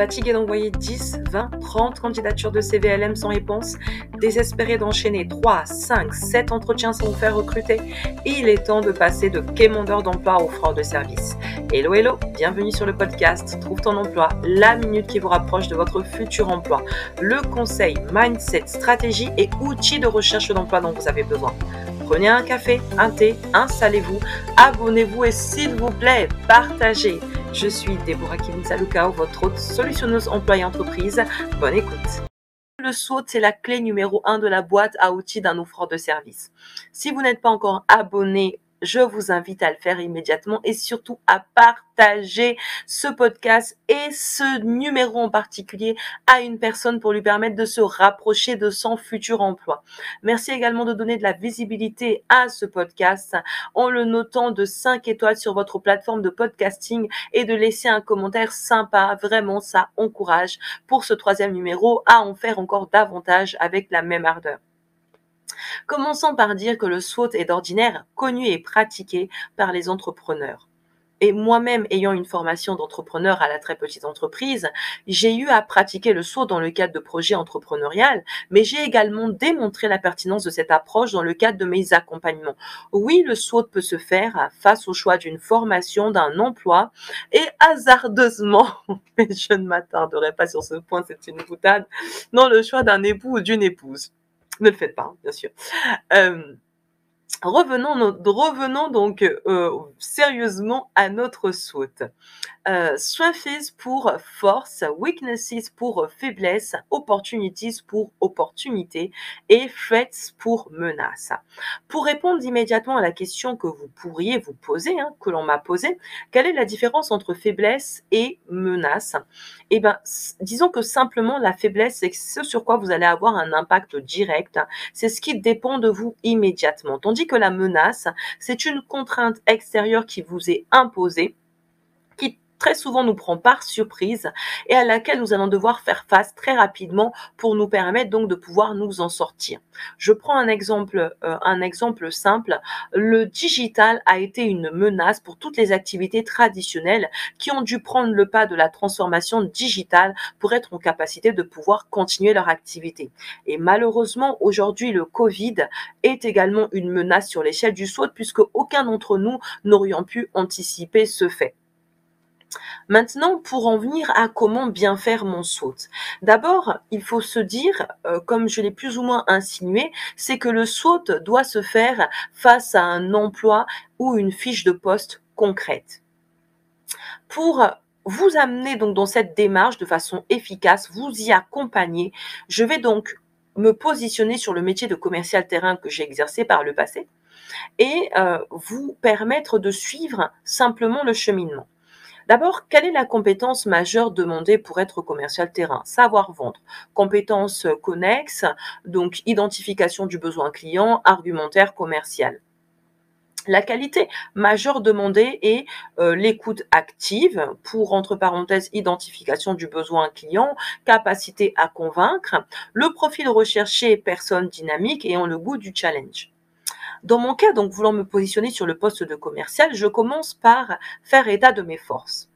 Fatigué d'envoyer 10, 20, 30 candidatures de CVLM sans réponse Désespéré d'enchaîner 3, 5, 7 entretiens sans vous faire recruter Il est temps de passer de quémandeur d'emploi au fraude de service. Hello, hello, bienvenue sur le podcast Trouve ton emploi, la minute qui vous rapproche de votre futur emploi. Le conseil, mindset, stratégie et outils de recherche d'emploi dont vous avez besoin. Prenez un café, un thé, installez-vous, abonnez-vous et s'il vous plaît, partagez. Je suis Déborah Kiminsalukao, votre hôte solutionneuse emploi et entreprise. Bonne écoute. Le SWOT, c'est la clé numéro un de la boîte à outils d'un offreur de service. Si vous n'êtes pas encore abonné je vous invite à le faire immédiatement et surtout à partager ce podcast et ce numéro en particulier à une personne pour lui permettre de se rapprocher de son futur emploi. Merci également de donner de la visibilité à ce podcast en le notant de 5 étoiles sur votre plateforme de podcasting et de laisser un commentaire sympa. Vraiment, ça encourage pour ce troisième numéro à en faire encore davantage avec la même ardeur. Commençons par dire que le SWOT est d'ordinaire connu et pratiqué par les entrepreneurs. Et moi-même, ayant une formation d'entrepreneur à la très petite entreprise, j'ai eu à pratiquer le SWOT dans le cadre de projets entrepreneurial, mais j'ai également démontré la pertinence de cette approche dans le cadre de mes accompagnements. Oui, le SWOT peut se faire face au choix d'une formation, d'un emploi, et hasardeusement, je ne m'attarderai pas sur ce point, c'est une boutade, dans le choix d'un époux ou d'une épouse ne le faites pas, hein, bien sûr. Euh, revenons, donc euh, sérieusement à notre SWOT. Euh, strengths pour force, weaknesses pour faiblesse, opportunities pour opportunité et threats pour menace. Pour répondre immédiatement à la question que vous pourriez vous poser, hein, que l'on m'a posée, quelle est la différence entre faiblesse et menace? Eh bien, disons que simplement la faiblesse, c'est ce sur quoi vous allez avoir un impact direct. C'est ce qui dépend de vous immédiatement. Tandis que la menace, c'est une contrainte extérieure qui vous est imposée très souvent nous prend par surprise et à laquelle nous allons devoir faire face très rapidement pour nous permettre donc de pouvoir nous en sortir. Je prends un exemple, euh, un exemple simple. Le digital a été une menace pour toutes les activités traditionnelles qui ont dû prendre le pas de la transformation digitale pour être en capacité de pouvoir continuer leur activité. Et malheureusement, aujourd'hui, le Covid est également une menace sur l'échelle du SWOT puisque aucun d'entre nous n'aurions pu anticiper ce fait. Maintenant, pour en venir à comment bien faire mon SWOT. D'abord, il faut se dire, euh, comme je l'ai plus ou moins insinué, c'est que le SWOT doit se faire face à un emploi ou une fiche de poste concrète. Pour vous amener donc dans cette démarche de façon efficace, vous y accompagner, je vais donc me positionner sur le métier de commercial terrain que j'ai exercé par le passé et euh, vous permettre de suivre simplement le cheminement. D'abord, quelle est la compétence majeure demandée pour être commercial terrain? Savoir vendre. Compétence connexe, donc identification du besoin client, argumentaire commercial. La qualité majeure demandée est euh, l'écoute active pour, entre parenthèses, identification du besoin client, capacité à convaincre, le profil recherché, personne dynamique ayant le goût du challenge. Dans mon cas, donc voulant me positionner sur le poste de commercial, je commence par faire état de mes forces.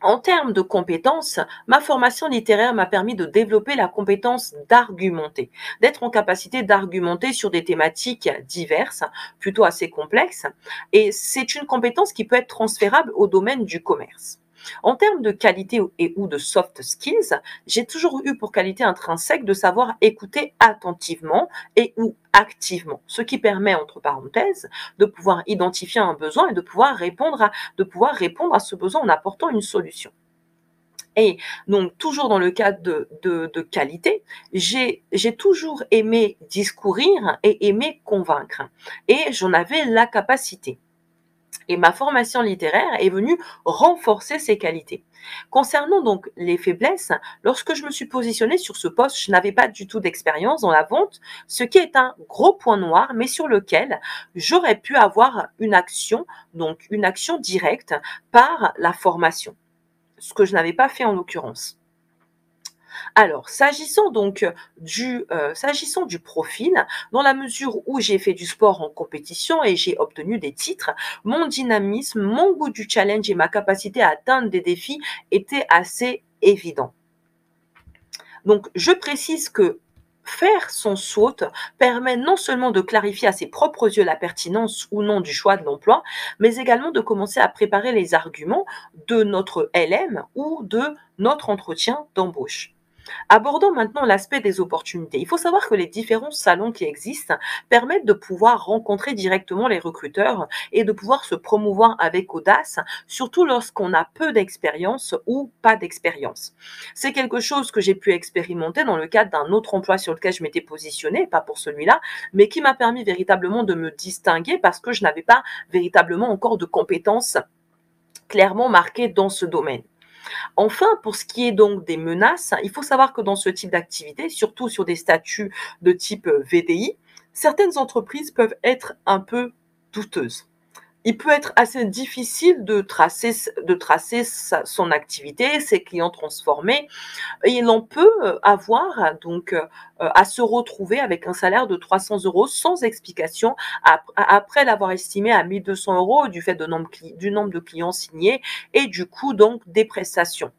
En termes de compétences, ma formation littéraire m'a permis de développer la compétence d'argumenter, d'être en capacité d'argumenter sur des thématiques diverses, plutôt assez complexes, et c'est une compétence qui peut être transférable au domaine du commerce. En termes de qualité et ou de soft skills, j'ai toujours eu pour qualité intrinsèque de savoir écouter attentivement et ou activement, ce qui permet, entre parenthèses, de pouvoir identifier un besoin et de pouvoir répondre à, de pouvoir répondre à ce besoin en apportant une solution. Et donc, toujours dans le cadre de, de, de qualité, j'ai toujours aimé discourir et aimé convaincre. Et j'en avais la capacité et ma formation littéraire est venue renforcer ces qualités. Concernant donc les faiblesses, lorsque je me suis positionnée sur ce poste, je n'avais pas du tout d'expérience dans la vente, ce qui est un gros point noir, mais sur lequel j'aurais pu avoir une action, donc une action directe par la formation, ce que je n'avais pas fait en l'occurrence. Alors, s'agissant donc du, euh, s'agissant du profil, dans la mesure où j'ai fait du sport en compétition et j'ai obtenu des titres, mon dynamisme, mon goût du challenge et ma capacité à atteindre des défis étaient assez évident. Donc, je précise que faire son SWOT permet non seulement de clarifier à ses propres yeux la pertinence ou non du choix de l'emploi, mais également de commencer à préparer les arguments de notre LM ou de notre entretien d'embauche. Abordons maintenant l'aspect des opportunités. Il faut savoir que les différents salons qui existent permettent de pouvoir rencontrer directement les recruteurs et de pouvoir se promouvoir avec audace, surtout lorsqu'on a peu d'expérience ou pas d'expérience. C'est quelque chose que j'ai pu expérimenter dans le cadre d'un autre emploi sur lequel je m'étais positionnée, pas pour celui-là, mais qui m'a permis véritablement de me distinguer parce que je n'avais pas véritablement encore de compétences clairement marquées dans ce domaine. Enfin, pour ce qui est donc des menaces, il faut savoir que dans ce type d'activité, surtout sur des statuts de type euh, VDI, certaines entreprises peuvent être un peu douteuses il peut être assez difficile de tracer, son activité, ses clients transformés. Et il en peut euh, avoir donc euh, à se retrouver avec un salaire de 300 euros sans explication après l'avoir estimé à 1200 euros du fait du nombre de clients signés et du coût donc des prestations.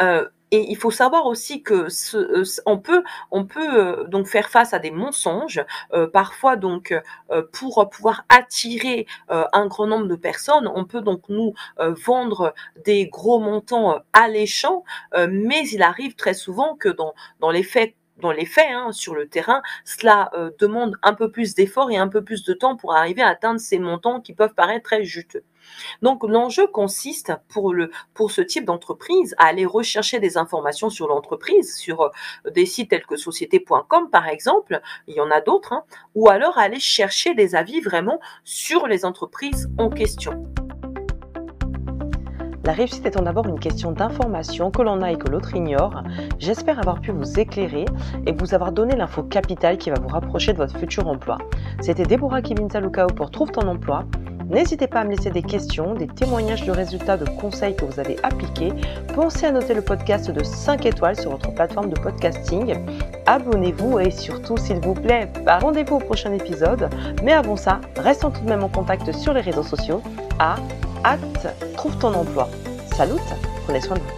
Euh, et il faut savoir aussi que ce, on peut, on peut euh, donc faire face à des mensonges, euh, parfois donc euh, pour pouvoir attirer un grand nombre de personnes, on peut donc nous vendre des gros montants alléchants, mais il arrive très souvent que dans, dans les faits dans les faits, hein, sur le terrain, cela demande un peu plus d'efforts et un peu plus de temps pour arriver à atteindre ces montants qui peuvent paraître très juteux. Donc l'enjeu consiste pour, le, ce type d'entreprise à aller rechercher des informations sur l'entreprise, sur euh, des sites tels que société.com par exemple, il y en a d'autres, hein, ou alors aller chercher des avis vraiment sur les entreprises en question. La réussite étant d'abord une question d'information que l'on a et que l'autre ignore, j'espère avoir pu vous éclairer et vous avoir donné l'info capitale qui va vous rapprocher de votre futur emploi. C'était Deborah Kevin Salukao pour Trouve ton emploi. N'hésitez pas à me laisser des questions, des témoignages de résultats, de conseils que vous avez appliqués. Pensez à noter le podcast de 5 étoiles sur votre plateforme de podcasting. Abonnez-vous et surtout, s'il vous plaît, bah, rendez-vous au prochain épisode. Mais avant ça, restons tout de même en contact sur les réseaux sociaux à hâte trouve ton emploi. Salut, prenez soin de vous.